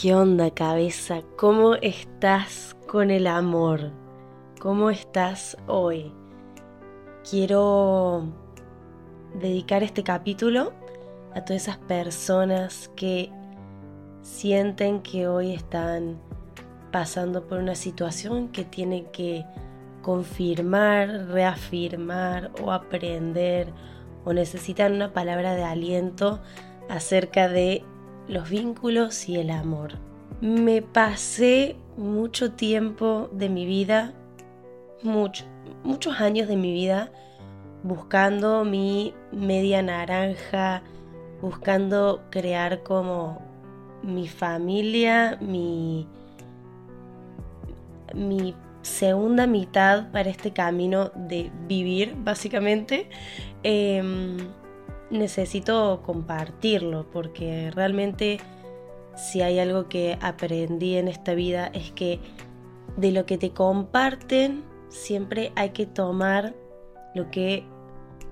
¿Qué onda cabeza? ¿Cómo estás con el amor? ¿Cómo estás hoy? Quiero dedicar este capítulo a todas esas personas que sienten que hoy están pasando por una situación que tienen que confirmar, reafirmar o aprender o necesitan una palabra de aliento acerca de los vínculos y el amor. Me pasé mucho tiempo de mi vida, muchos años de mi vida, buscando mi media naranja, buscando crear como mi familia, mi, mi segunda mitad para este camino de vivir, básicamente. Em, necesito compartirlo porque realmente si hay algo que aprendí en esta vida es que de lo que te comparten siempre hay que tomar lo que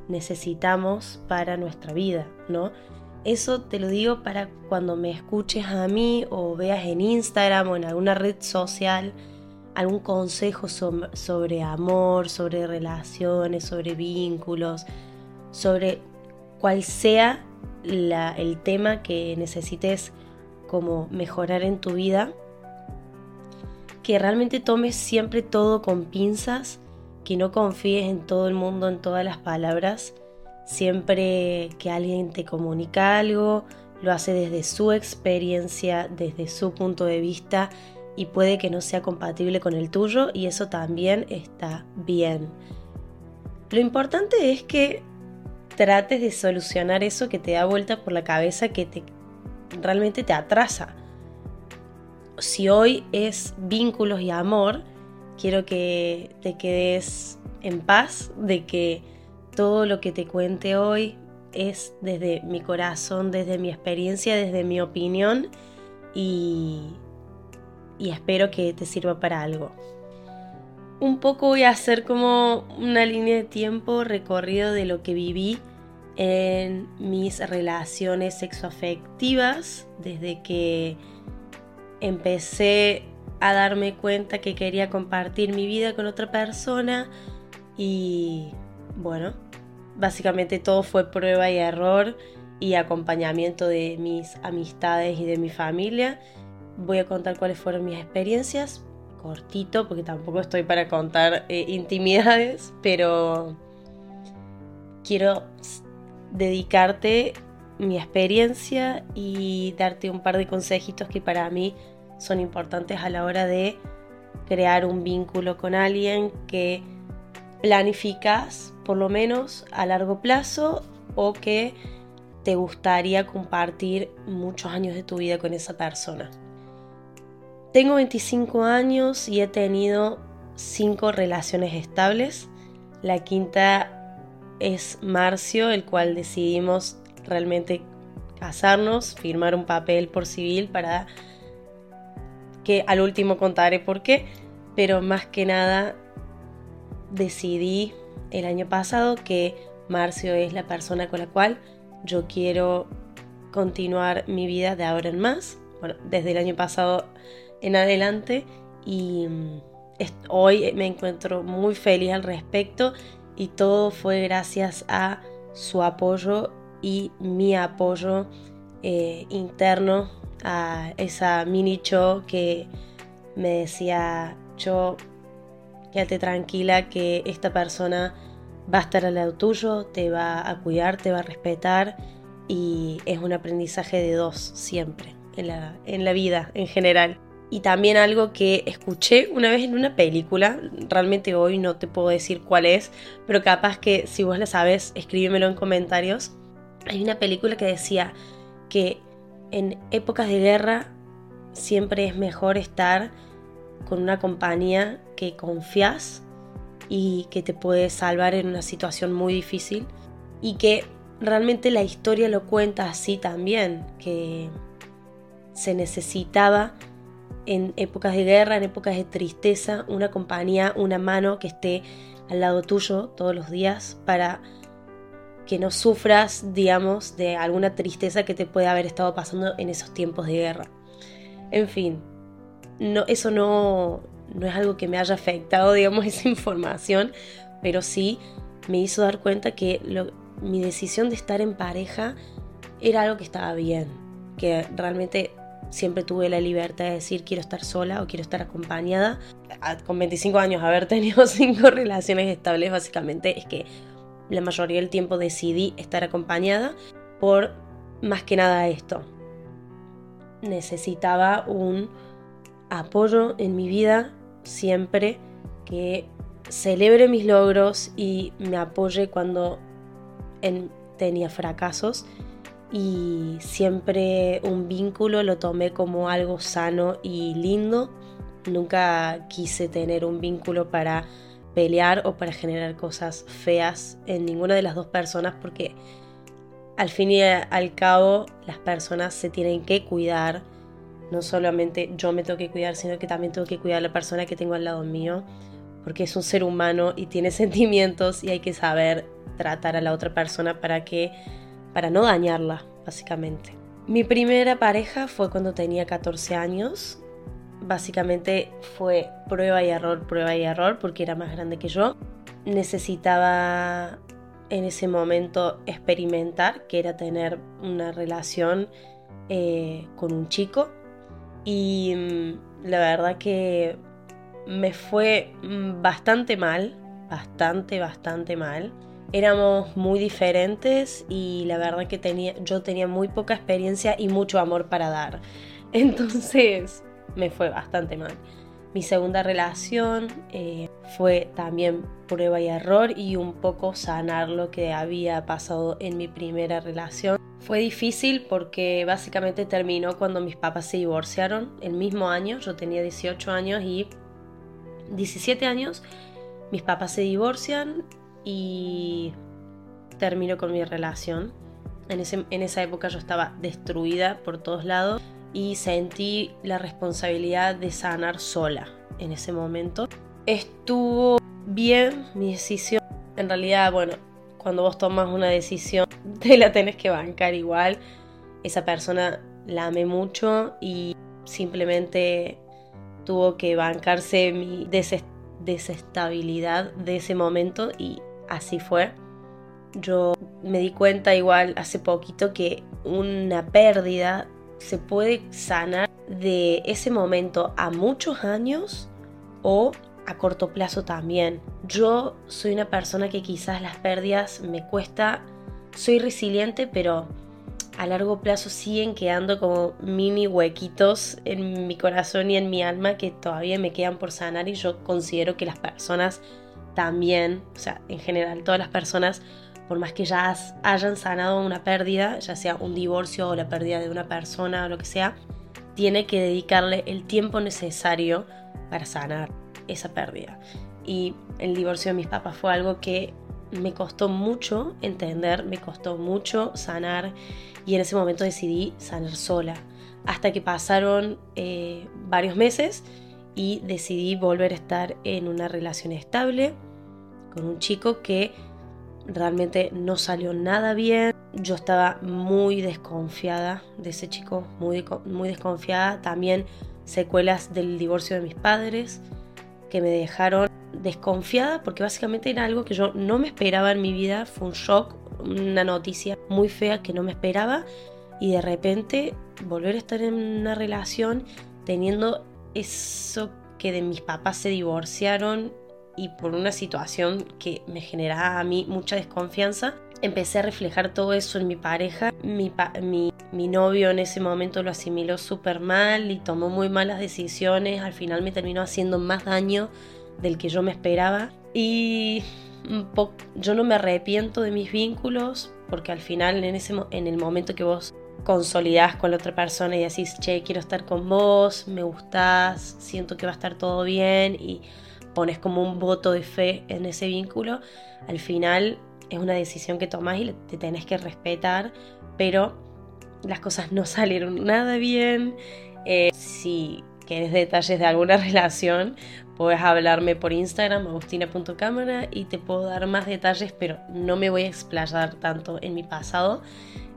necesitamos para nuestra vida, ¿no? Eso te lo digo para cuando me escuches a mí o veas en Instagram o en alguna red social algún consejo sobre amor, sobre relaciones, sobre vínculos, sobre cual sea el tema que necesites como mejorar en tu vida, que realmente tomes siempre todo con pinzas, que no confíes en todo el mundo, en todas las palabras, siempre que alguien te comunica algo, lo hace desde su experiencia, desde su punto de vista y puede que no sea compatible con el tuyo y eso también está bien. Lo importante es que trates de solucionar eso que te da vuelta por la cabeza, que te, realmente te atrasa. Si hoy es vínculos y amor, quiero que te quedes en paz de que todo lo que te cuente hoy es desde mi corazón, desde mi experiencia, desde mi opinión y, y espero que te sirva para algo. Un poco voy a hacer como una línea de tiempo recorrido de lo que viví en mis relaciones sexoafectivas desde que empecé a darme cuenta que quería compartir mi vida con otra persona y bueno, básicamente todo fue prueba y error y acompañamiento de mis amistades y de mi familia. Voy a contar cuáles fueron mis experiencias, porque tampoco estoy para contar eh, intimidades, pero quiero dedicarte mi experiencia y darte un par de consejitos que para mí son importantes a la hora de crear un vínculo con alguien que planificas por lo menos a largo plazo o que te gustaría compartir muchos años de tu vida con esa persona. Tengo 25 años y he tenido 5 relaciones estables. La quinta es Marcio, el cual decidimos realmente casarnos, firmar un papel por civil para que al último contaré por qué, pero más que nada decidí el año pasado que Marcio es la persona con la cual yo quiero continuar mi vida de ahora en más, bueno, desde el año pasado en adelante y mm, hoy me encuentro muy feliz al respecto y todo fue gracias a su apoyo y mi apoyo eh, interno a esa mini show que me decía yo quédate tranquila que esta persona va a estar al lado tuyo, te va a cuidar, te va a respetar y es un aprendizaje de dos siempre en la, en la vida en general y también algo que escuché una vez en una película, realmente hoy no te puedo decir cuál es, pero capaz que si vos la sabes, escríbemelo en comentarios. Hay una película que decía que en épocas de guerra siempre es mejor estar con una compañía que confías y que te puede salvar en una situación muy difícil y que realmente la historia lo cuenta así también, que se necesitaba en épocas de guerra, en épocas de tristeza, una compañía, una mano que esté al lado tuyo todos los días para que no sufras, digamos, de alguna tristeza que te pueda haber estado pasando en esos tiempos de guerra. En fin, no, eso no, no es algo que me haya afectado, digamos, esa información, pero sí me hizo dar cuenta que mi decisión de estar en pareja era algo que estaba bien, que realmente siempre tuve la libertad de decir quiero estar sola o quiero estar acompañada. Con 25 años haber tenido cinco relaciones estables básicamente es que la mayoría del tiempo decidí estar acompañada por más que nada esto. Necesitaba un apoyo en mi vida siempre que celebre mis logros y me apoye cuando tenía fracasos y siempre un vínculo lo tomé como algo sano y lindo. Nunca quise tener un vínculo para pelear o para generar cosas feas en ninguna de las dos personas porque al fin y al cabo las personas se tienen que cuidar. No solamente yo me tengo que cuidar, sino que también tengo que cuidar a la persona que tengo al lado mío, porque es un ser humano y tiene sentimientos y hay que saber tratar a la otra persona para que para no dañarla, básicamente. Mi primera pareja fue cuando tenía 14 años. Básicamente fue prueba y error, prueba y error, porque era más grande que yo. Necesitaba en ese momento experimentar, que era tener una relación eh, con un chico. Y mm, la verdad que me fue mm, bastante mal, bastante, bastante mal éramos muy diferentes y la verdad que tenía, yo tenía muy poca experiencia y mucho amor para dar. Entonces me fue bastante mal. Mi segunda relación eh, fue también prueba y error y un poco sanar lo que había pasado en mi primera relación. Fue difícil porque básicamente terminó cuando mis papás se divorciaron el mismo año. Yo tenía 18 años y 17 años. Mis papás se divorcian y termino con mi relación. En, en esa época yo estaba destruida por todos lados y sentí la responsabilidad de sanar sola en ese momento. Estuvo bien mi decisión. En realidad, bueno, cuando vos tomas una decisión, te la tenés que bancar igual. Esa persona la amé mucho y simplemente tuvo que bancarse mi desestabilidad de ese momento y así fue. Yo me di cuenta igual hace poquito que una pérdida se puede sanar de ese momento a muchos años o a corto plazo también. Yo soy una persona que quizás las pérdidas me cuesta, soy resiliente, pero a largo plazo siguen quedando como mini huequitos en mi corazón y en mi alma que todavía me quedan por sanar y yo considero que las personas también, o sea, en general todas las personas, por más que ya hayan sanado una pérdida, ya sea un divorcio o la pérdida de una persona o lo que sea, tiene que dedicarle el tiempo necesario para sanar esa pérdida. Y el divorcio de mis papás fue algo que me costó mucho entender, me costó mucho sanar y en ese momento decidí sanar sola. Hasta que pasaron eh, varios meses y decidí volver a estar en una relación estable con un chico que realmente no salió nada bien. Yo estaba muy desconfiada de ese chico, muy, muy desconfiada. También secuelas del divorcio de mis padres que me dejaron desconfiada porque básicamente era algo que yo no me esperaba en mi vida. Fue un shock, una noticia muy fea que no me esperaba y de repente volver a estar en una relación teniendo eso que de mis papás se divorciaron y por una situación que me generaba a mí mucha desconfianza, empecé a reflejar todo eso en mi pareja. Mi, mi, novio en ese momento lo asimiló súper mal y tomó muy malas decisiones. Al final me terminó haciendo más daño del que yo me esperaba. Y yo no me arrepiento de mis vínculos porque al final en, ese, en el momento que vos consolidás con la otra persona y decís, che, quiero estar con vos, me gustás, siento que va a estar todo bien y pones como un voto de fe en ese vínculo, al final es una decisión que tomas y te tenés que respetar, pero las cosas no salieron nada bien. Eh, si querés detalles de alguna relación, puedes hablarme por Instagram, agustina.cámara, y te puedo dar más detalles, pero no me voy a explayar tanto en mi pasado.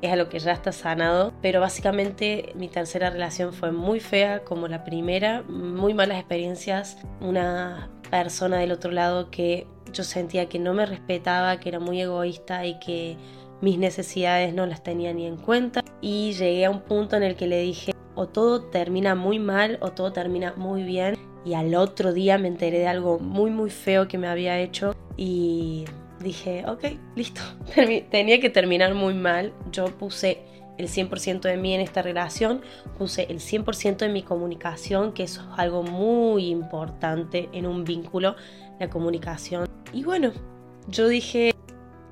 Es a lo que ya está sanado, pero básicamente mi tercera relación fue muy fea como la primera, muy malas experiencias, una persona del otro lado que yo sentía que no me respetaba, que era muy egoísta y que mis necesidades no las tenía ni en cuenta y llegué a un punto en el que le dije o todo termina muy mal o todo termina muy bien. Y al otro día me enteré de algo muy muy feo que me había hecho y dije, ok, listo, tenía que terminar muy mal. Yo puse el 100% de mí en esta relación, puse el 100% de mi comunicación, que eso es algo muy importante en un vínculo, la comunicación. Y bueno, yo dije,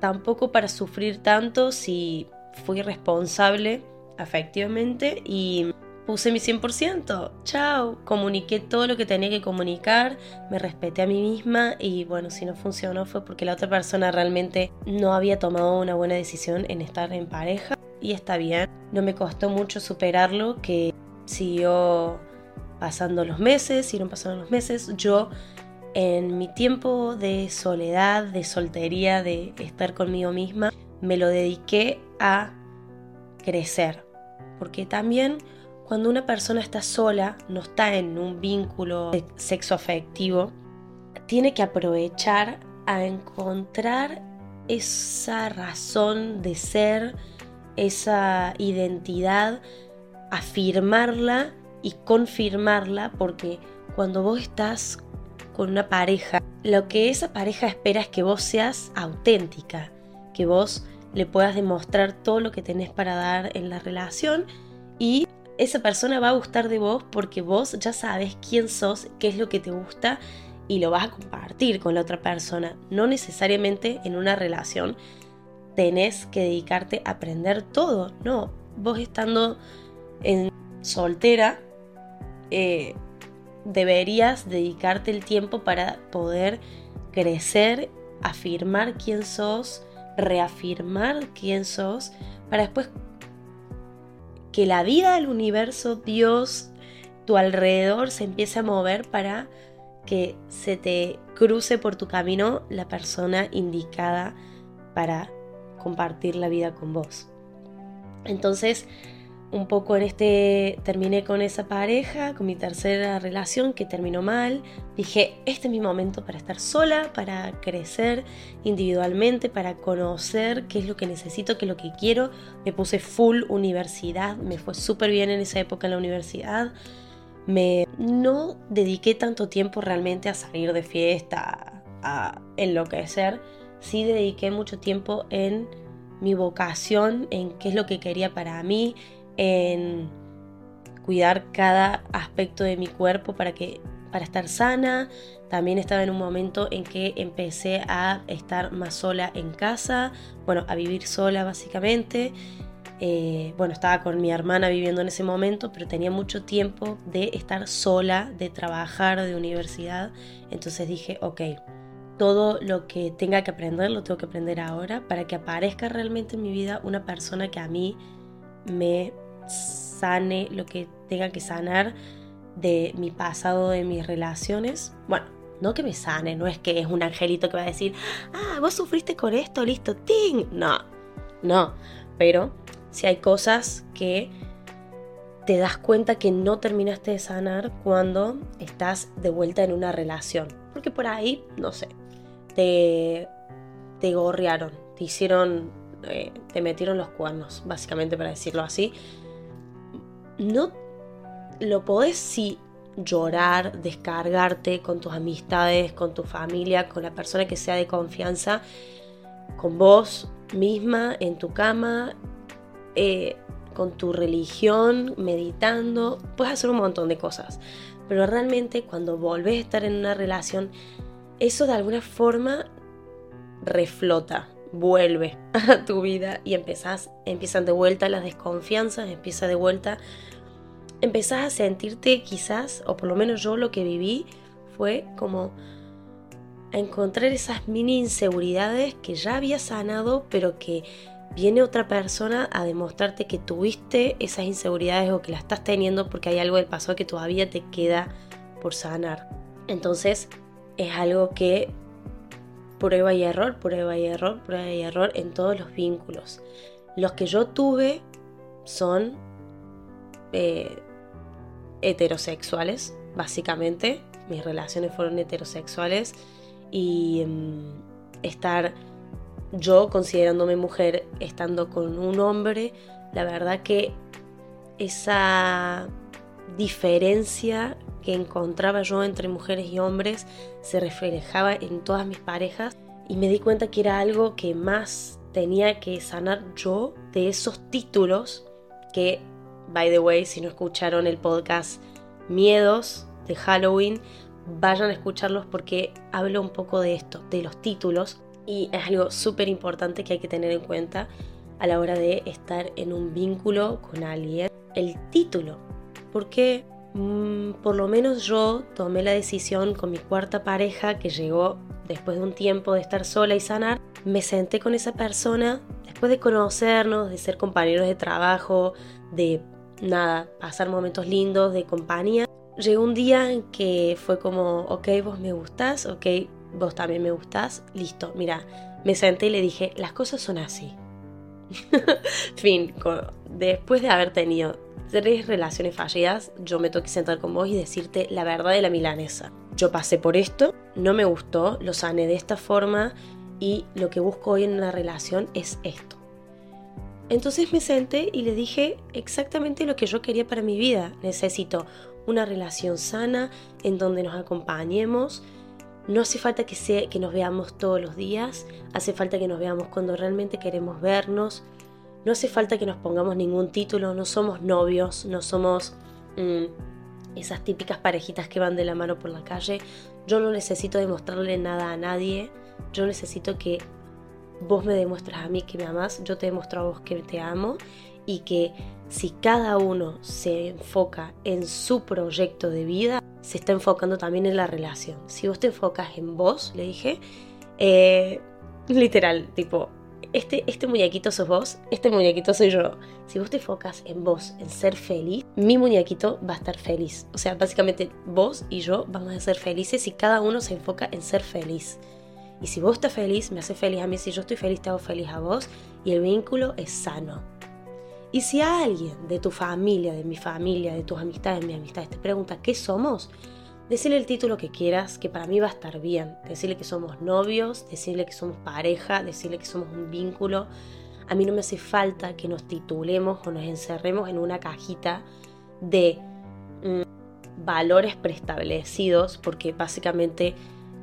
tampoco para sufrir tanto si fui responsable afectivamente y puse mi 100%, chao, comuniqué todo lo que tenía que comunicar, me respeté a mí misma y bueno, si no funcionó fue porque la otra persona realmente no había tomado una buena decisión en estar en pareja y está bien, no me costó mucho superarlo, que siguió pasando los meses, siguieron pasando los meses, yo en mi tiempo de soledad, de soltería, de estar conmigo misma, me lo dediqué a crecer, porque también cuando una persona está sola, no está en un vínculo sexo afectivo, tiene que aprovechar a encontrar esa razón de ser, esa identidad, afirmarla y confirmarla, porque cuando vos estás con una pareja, lo que esa pareja espera es que vos seas auténtica, que vos le puedas demostrar todo lo que tenés para dar en la relación y esa persona va a gustar de vos porque vos ya sabes quién sos, qué es lo que te gusta y lo vas a compartir con la otra persona. No necesariamente en una relación tenés que dedicarte a aprender todo, no. Vos estando soltera, eh, deberías dedicarte el tiempo para poder crecer, afirmar quién sos, reafirmar quién sos, para después que la vida, el universo, Dios, tu alrededor se empiece a mover para que se te cruce por tu camino la persona indicada para compartir la vida con vos. Entonces, un poco en este terminé con esa pareja, con mi tercera relación que terminó mal. Dije, este es mi momento para estar sola, para crecer individualmente, para conocer qué es lo que necesito, qué es lo que quiero. Me puse full universidad, me fue súper bien en esa época en la universidad. Me no dediqué tanto tiempo realmente a salir de fiesta, a enloquecer. Sí dediqué mucho tiempo en mi vocación, en qué es lo que quería para mí, en cuidar cada aspecto de mi cuerpo para que para estar sana. También estaba en un momento en que empecé a estar más sola en casa, bueno, a vivir sola básicamente. Eh, bueno, estaba con mi hermana viviendo en ese momento, pero tenía mucho tiempo de estar sola, de trabajar, de universidad. Entonces dije, ok, todo lo que tenga que aprender lo tengo que aprender ahora para que aparezca realmente en mi vida una persona que a mí me sane lo que tenga que sanar de mi pasado, de mis relaciones. Bueno, no que me sane, no es que es un angelito que va a decir, ah, vos sufriste con esto, listo, ting. No, no, pero si hay cosas que te das cuenta que no terminaste de sanar cuando estás de vuelta en una relación. Porque por ahí, no sé, te, te gorrearon, te hicieron, eh, te metieron los cuernos, básicamente para decirlo así no lo podés sí llorar, descargarte con tus amistades, con tu familia, con la persona que sea de confianza, con vos misma, en tu cama, eh, con tu religión, meditando, puedes hacer un montón de cosas. Pero realmente cuando volvés a estar en una relación, eso de alguna forma reflota, vuelve a tu vida y empezás, empiezan de vuelta las desconfianzas, empieza de vuelta, empezás a sentirte quizás, o por lo menos yo lo que viví fue como a encontrar esas mini inseguridades que ya había sanado, pero que viene otra persona a demostrarte que tuviste esas inseguridades o que las estás teniendo porque hay algo del pasado que todavía te queda por sanar. Entonces es algo que prueba y error, prueba y error, prueba y error en todos los vínculos. Los que yo tuve son eh, heterosexuales, básicamente. Mis relaciones fueron heterosexuales y mm, estar yo considerándome mujer estando con un hombre, la verdad que esa diferencia que encontraba yo entre mujeres y hombres se reflejaba en todas mis parejas y me di cuenta que era algo que más tenía que sanar yo de esos títulos que, by the way, si no escucharon el podcast Miedos de Halloween, vayan a escucharlos porque hablo un poco de esto, de los títulos y es algo súper importante que hay que tener en cuenta a la hora de estar en un vínculo con alguien. El título, porque Mm, por lo menos yo tomé la decisión con mi cuarta pareja que llegó después de un tiempo de estar sola y sanar. Me senté con esa persona después de conocernos, de ser compañeros de trabajo, de nada, pasar momentos lindos de compañía. Llegó un día en que fue como, ok, vos me gustás, ok, vos también me gustás, listo, mira, me senté y le dije, las cosas son así. fin, después de haber tenido tres relaciones fallidas, yo me toqué sentar con vos y decirte la verdad de la milanesa. Yo pasé por esto, no me gustó, lo sané de esta forma y lo que busco hoy en una relación es esto. Entonces me senté y le dije exactamente lo que yo quería para mi vida. Necesito una relación sana en donde nos acompañemos. No hace falta que, sea, que nos veamos todos los días, hace falta que nos veamos cuando realmente queremos vernos no hace falta que nos pongamos ningún título, no somos novios, no somos mm, esas típicas parejitas que van de la mano por la calle. Yo no necesito demostrarle nada a nadie, yo necesito que vos me demuestras a mí que me amas, yo te demuestro a vos que te amo y que si cada uno se enfoca en su proyecto de vida, se está enfocando también en la relación. Si vos te enfocas en vos, le dije, eh, literal, tipo, este, este muñequito sos vos, este muñequito soy yo. Si vos te enfocas en vos, en ser feliz, mi muñequito va a estar feliz. O sea, básicamente vos y yo vamos a ser felices si cada uno se enfoca en ser feliz. Y si vos estás feliz, me hace feliz a mí. Si yo estoy feliz, te hago feliz a vos. Y el vínculo es sano. Y si alguien de tu familia, de mi familia, de tus amistades, de mis amistades, te pregunta qué somos, Decirle el título que quieras, que para mí va a estar bien. Decirle que somos novios, decirle que somos pareja, decirle que somos un vínculo. A mí no me hace falta que nos titulemos o nos encerremos en una cajita de mm, valores preestablecidos, porque básicamente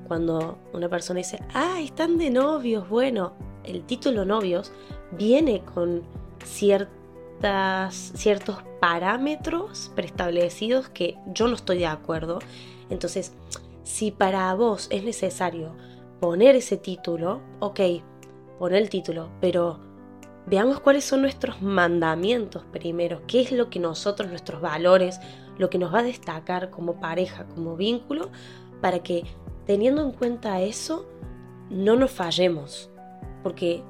cuando una persona dice, ah, están de novios, bueno, el título novios viene con ciertas, ciertos parámetros preestablecidos que yo no estoy de acuerdo entonces, si para vos es necesario poner ese título, ok, pon el título, pero veamos cuáles son nuestros mandamientos primero, qué es lo que nosotros, nuestros valores, lo que nos va a destacar como pareja, como vínculo, para que teniendo en cuenta eso, no nos fallemos. Porque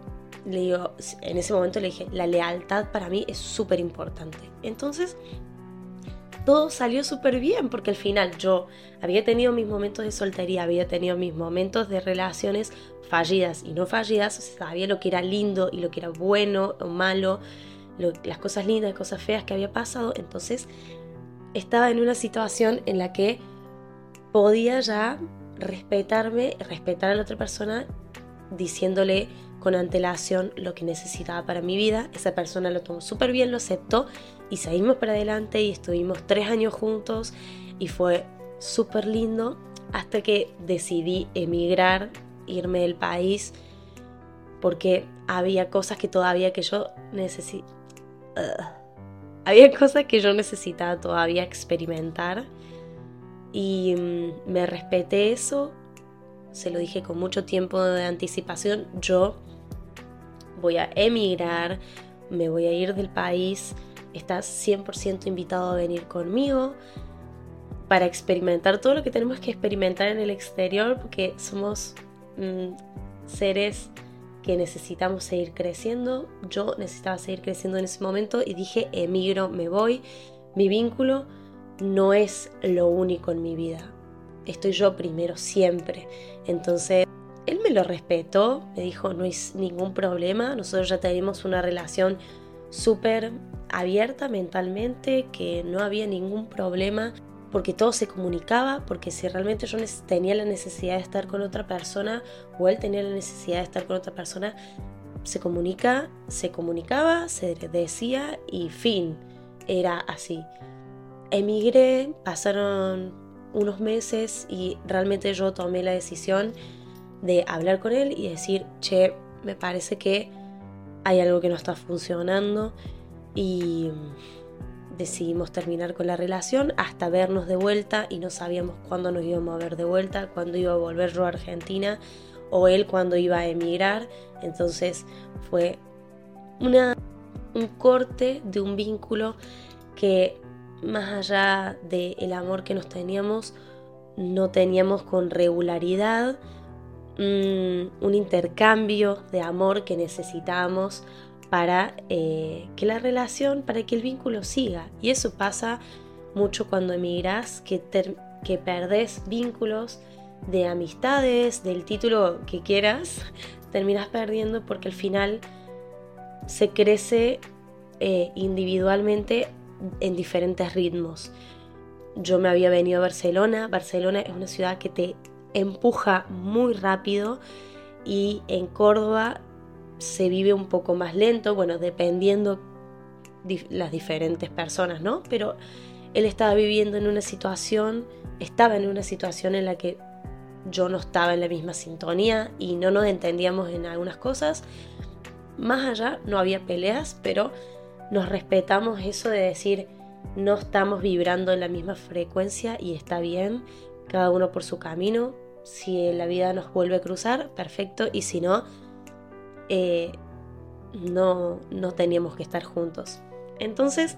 le digo, en ese momento le dije, la lealtad para mí es súper importante. Entonces, todo salió súper bien porque al final yo había tenido mis momentos de soltería, había tenido mis momentos de relaciones fallidas y no fallidas, sabía lo que era lindo y lo que era bueno o malo, las cosas lindas y cosas feas que había pasado, entonces estaba en una situación en la que podía ya respetarme, respetar a la otra persona diciéndole con antelación lo que necesitaba para mi vida. Esa persona lo tomó súper bien, lo aceptó y seguimos para adelante y estuvimos tres años juntos y fue súper lindo hasta que decidí emigrar, irme del país porque había cosas que todavía que yo necesitaba. había cosas que yo necesitaba todavía experimentar y mm, me respeté eso, se lo dije con mucho tiempo de anticipación, yo voy a emigrar, me voy a ir del país, estás 100% invitado a venir conmigo para experimentar todo lo que tenemos que experimentar en el exterior, porque somos mm, seres que necesitamos seguir creciendo. Yo necesitaba seguir creciendo en ese momento y dije, emigro, me voy. Mi vínculo no es lo único en mi vida. Estoy yo primero siempre. Entonces, me lo respetó, me dijo, no hay ningún problema, nosotros ya tenemos una relación súper abierta mentalmente, que no había ningún problema porque todo se comunicaba, porque si realmente yo tenía la necesidad de estar con otra persona o él tenía la necesidad de estar con otra persona, se comunica, se comunicaba, se decía y fin, era así. Emigré, pasaron unos meses y realmente yo tomé la decisión de hablar con él y decir, che, me parece que hay algo que no está funcionando y decidimos terminar con la relación hasta vernos de vuelta y no sabíamos cuándo nos íbamos a ver de vuelta, cuándo iba a volver yo a Argentina o él cuándo iba a emigrar. Entonces fue una, un corte de un vínculo que más allá del amor que nos teníamos, no teníamos con regularidad un intercambio de amor que necesitábamos para eh, que la relación, para que el vínculo siga. Y eso pasa mucho cuando emigras, que, que perdés vínculos de amistades, del título que quieras, terminas perdiendo porque al final se crece eh, individualmente en diferentes ritmos. Yo me había venido a Barcelona. Barcelona es una ciudad que te empuja muy rápido y en Córdoba se vive un poco más lento, bueno, dependiendo las diferentes personas, ¿no? Pero él estaba viviendo en una situación, estaba en una situación en la que yo no estaba en la misma sintonía y no nos entendíamos en algunas cosas. Más allá, no había peleas, pero nos respetamos eso de decir, no estamos vibrando en la misma frecuencia y está bien, cada uno por su camino. Si la vida nos vuelve a cruzar, perfecto, y si no, eh, no, no teníamos que estar juntos. Entonces,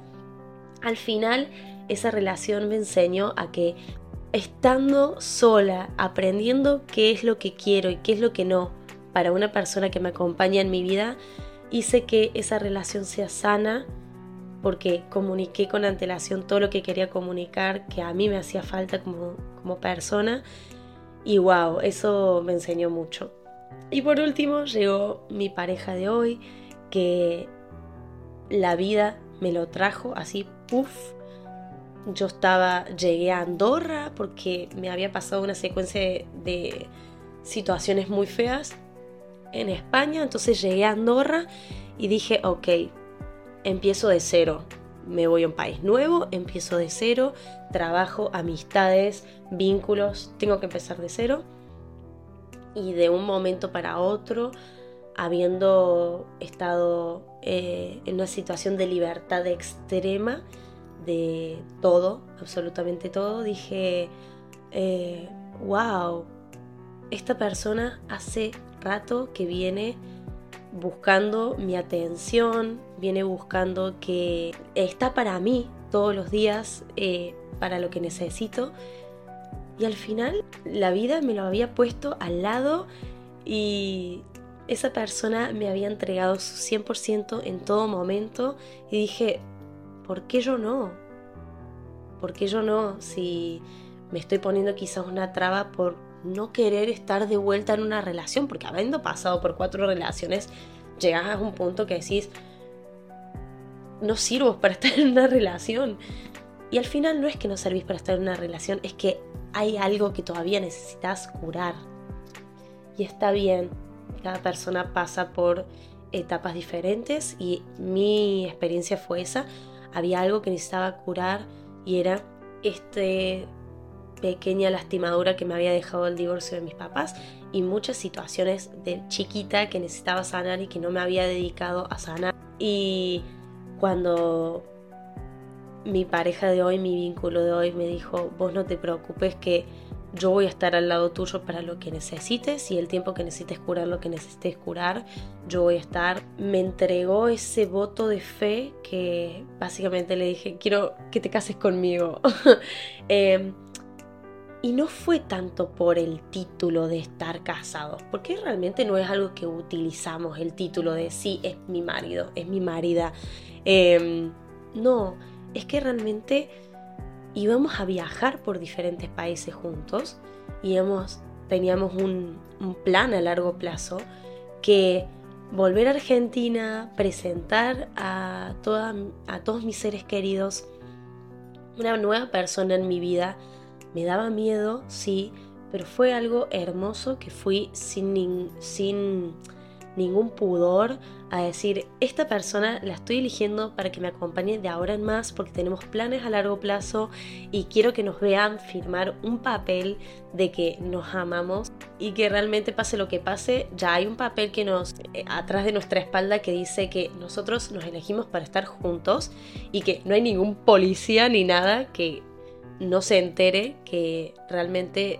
al final, esa relación me enseñó a que estando sola, aprendiendo qué es lo que quiero y qué es lo que no para una persona que me acompaña en mi vida, hice que esa relación sea sana porque comuniqué con antelación todo lo que quería comunicar, que a mí me hacía falta como, como persona. Y wow, eso me enseñó mucho. Y por último llegó mi pareja de hoy, que la vida me lo trajo así, puff. Yo estaba, llegué a Andorra porque me había pasado una secuencia de situaciones muy feas en España, entonces llegué a Andorra y dije, ok, empiezo de cero. Me voy a un país nuevo, empiezo de cero, trabajo, amistades, vínculos, tengo que empezar de cero. Y de un momento para otro, habiendo estado eh, en una situación de libertad extrema de todo, absolutamente todo, dije, wow, eh, esta persona hace rato que viene buscando mi atención, viene buscando que está para mí todos los días, eh, para lo que necesito y al final la vida me lo había puesto al lado y esa persona me había entregado su 100% en todo momento y dije, ¿por qué yo no? ¿Por qué yo no? Si me estoy poniendo quizás una traba por no querer estar de vuelta en una relación, porque habiendo pasado por cuatro relaciones, llegas a un punto que decís, no sirvo para estar en una relación. Y al final no es que no servís para estar en una relación, es que hay algo que todavía necesitas curar. Y está bien, cada persona pasa por etapas diferentes y mi experiencia fue esa. Había algo que necesitaba curar y era este pequeña lastimadura que me había dejado el divorcio de mis papás y muchas situaciones de chiquita que necesitaba sanar y que no me había dedicado a sanar. Y cuando mi pareja de hoy, mi vínculo de hoy me dijo, vos no te preocupes que yo voy a estar al lado tuyo para lo que necesites y el tiempo que necesites curar lo que necesites curar, yo voy a estar. Me entregó ese voto de fe que básicamente le dije, quiero que te cases conmigo. Em, Y no fue tanto por el título de estar casados, porque realmente no es algo que utilizamos el título de sí, es mi marido, es mi marida. Em, no, es que realmente íbamos a viajar por diferentes países juntos, íbamos, teníamos un, un plan a largo plazo que volver a Argentina, presentar a, toda, a todos mis seres queridos una nueva persona en mi vida. Me daba miedo, sí, pero fue algo hermoso que fui sin, ningún pudor a decir, esta persona la estoy eligiendo para que me acompañe de ahora en más porque tenemos planes a largo plazo y quiero que nos vean firmar un papel de que nos amamos y que realmente pase lo que pase, ya hay un papel que nos eh, atrás de nuestra espalda que dice que nosotros nos elegimos para estar juntos y que no hay ningún policía ni nada que no se entere que realmente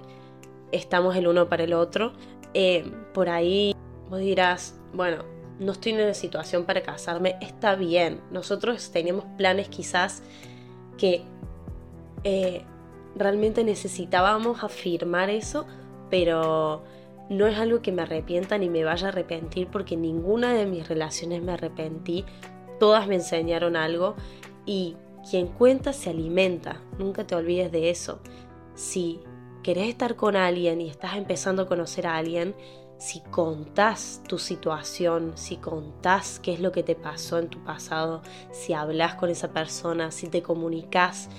estamos el uno para el otro. Eh, por ahí Vos dirás, bueno, no estoy en una situación para casarme, está bien. Nosotros teníamos planes quizás que eh, realmente necesitábamos afirmar eso, pero no es algo que me arrepienta ni me vaya a arrepentir porque ninguna de mis relaciones me arrepentí. Todas me enseñaron algo y quien cuenta se alimenta. Nunca te olvides de eso. Si querés estar con alguien y estás empezando a conocer a alguien, si contás tu situación, si contás qué es lo que te pasó en tu pasado, si hablas con esa persona, si te comunicas,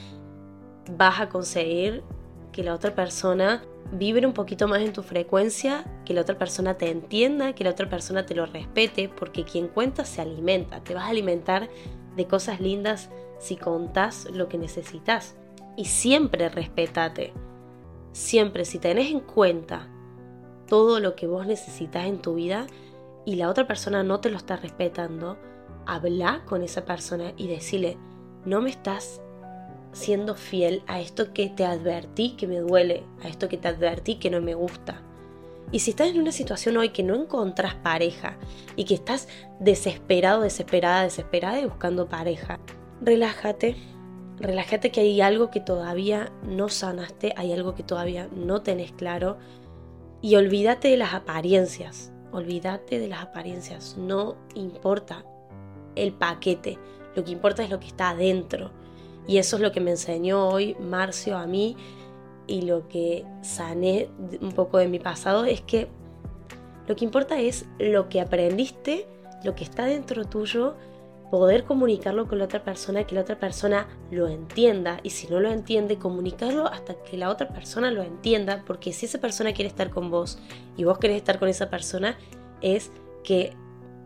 vas a conseguir que la otra persona vibre un poquito más en tu frecuencia, que la otra persona te entienda, que la otra persona te lo respete, porque quien cuenta se alimenta, te vas a alimentar de cosas lindas si contás lo que necesitas. Y siempre respétate, siempre si tenés en cuenta todo lo que vos necesitas en tu vida y la otra persona no te lo está respetando, habla con esa persona y decirle, no me estás siendo fiel a esto que te advertí que me duele, a esto que te advertí que no me gusta. Y si estás en una situación hoy que no encontrás pareja y que estás desesperado, desesperada, desesperada y buscando pareja, relájate, relájate que hay algo que todavía no sanaste, hay algo que todavía no tenés claro y olvídate de las apariencias, olvídate de las apariencias, no importa el paquete, lo que importa es lo que está adentro. Y eso es lo que me enseñó hoy Marcio a mí y lo que sané un poco de mi pasado es que lo que importa es lo que aprendiste, lo que está dentro tuyo poder comunicarlo con la otra persona, que la otra persona lo entienda y si no lo entiende, comunicarlo hasta que la otra persona lo entienda, porque si esa persona quiere estar con vos y vos querés estar con esa persona, es que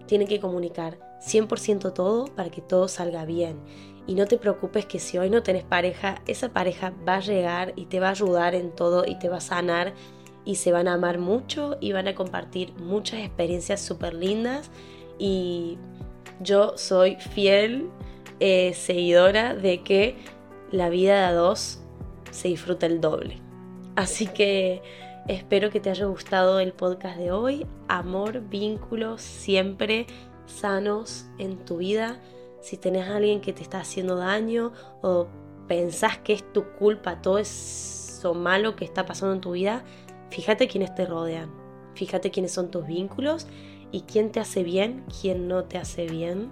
tiene que comunicar 100% todo para que todo salga bien. Y no te preocupes que si hoy no tenés pareja, esa pareja va a llegar y te va a ayudar en todo y te va a sanar y se van a amar mucho y van a compartir muchas experiencias súper lindas y yo soy fiel eh, seguidora de que la vida de a dos se disfruta el doble. Así que espero que te haya gustado el podcast de hoy. Amor, vínculos, siempre sanos en tu vida. Si tenés a alguien que te está haciendo daño o pensás que es tu culpa todo eso malo que está pasando en tu vida, fíjate quiénes te rodean. Fíjate quiénes son tus vínculos y quién te hace bien, quién no te hace bien,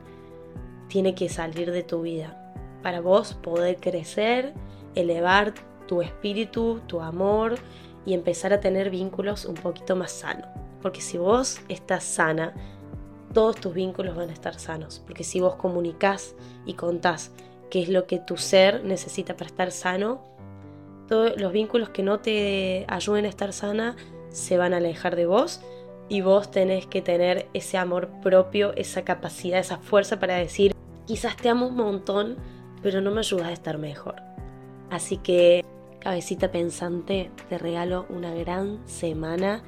tiene que salir de tu vida. Para vos poder crecer, elevar tu espíritu, tu amor y empezar a tener vínculos un poquito más sanos. Porque si vos estás sana, todos tus vínculos van a estar sanos. Porque si vos comunicás y contás qué es lo que tu ser necesita para estar sano, todos los vínculos que no te ayuden a estar sana se van a alejar de vos y vos tenés que tener ese amor propio, esa capacidad, esa fuerza para decir, quizás te amo un montón, pero no me ayudas a estar mejor. Así que, cabecita pensante, te regalo una gran semana.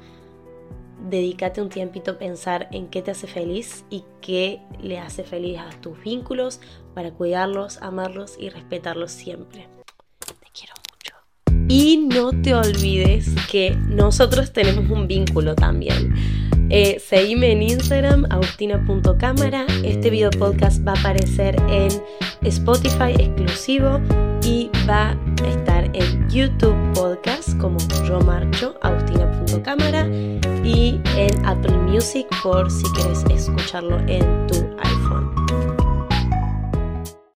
Dedícate un tiempito a pensar en qué te hace feliz y qué le hace feliz a tus vínculos para cuidarlos, amarlos y respetarlos siempre. Y no te olvides que nosotros tenemos un vínculo también. Eh, seguime en Instagram, agustina.cámara. Este video podcast va a aparecer en Spotify exclusivo y va a estar en YouTube Podcast como Yo Marcho, Agustina.cámara y en Apple Music por si quieres escucharlo en tu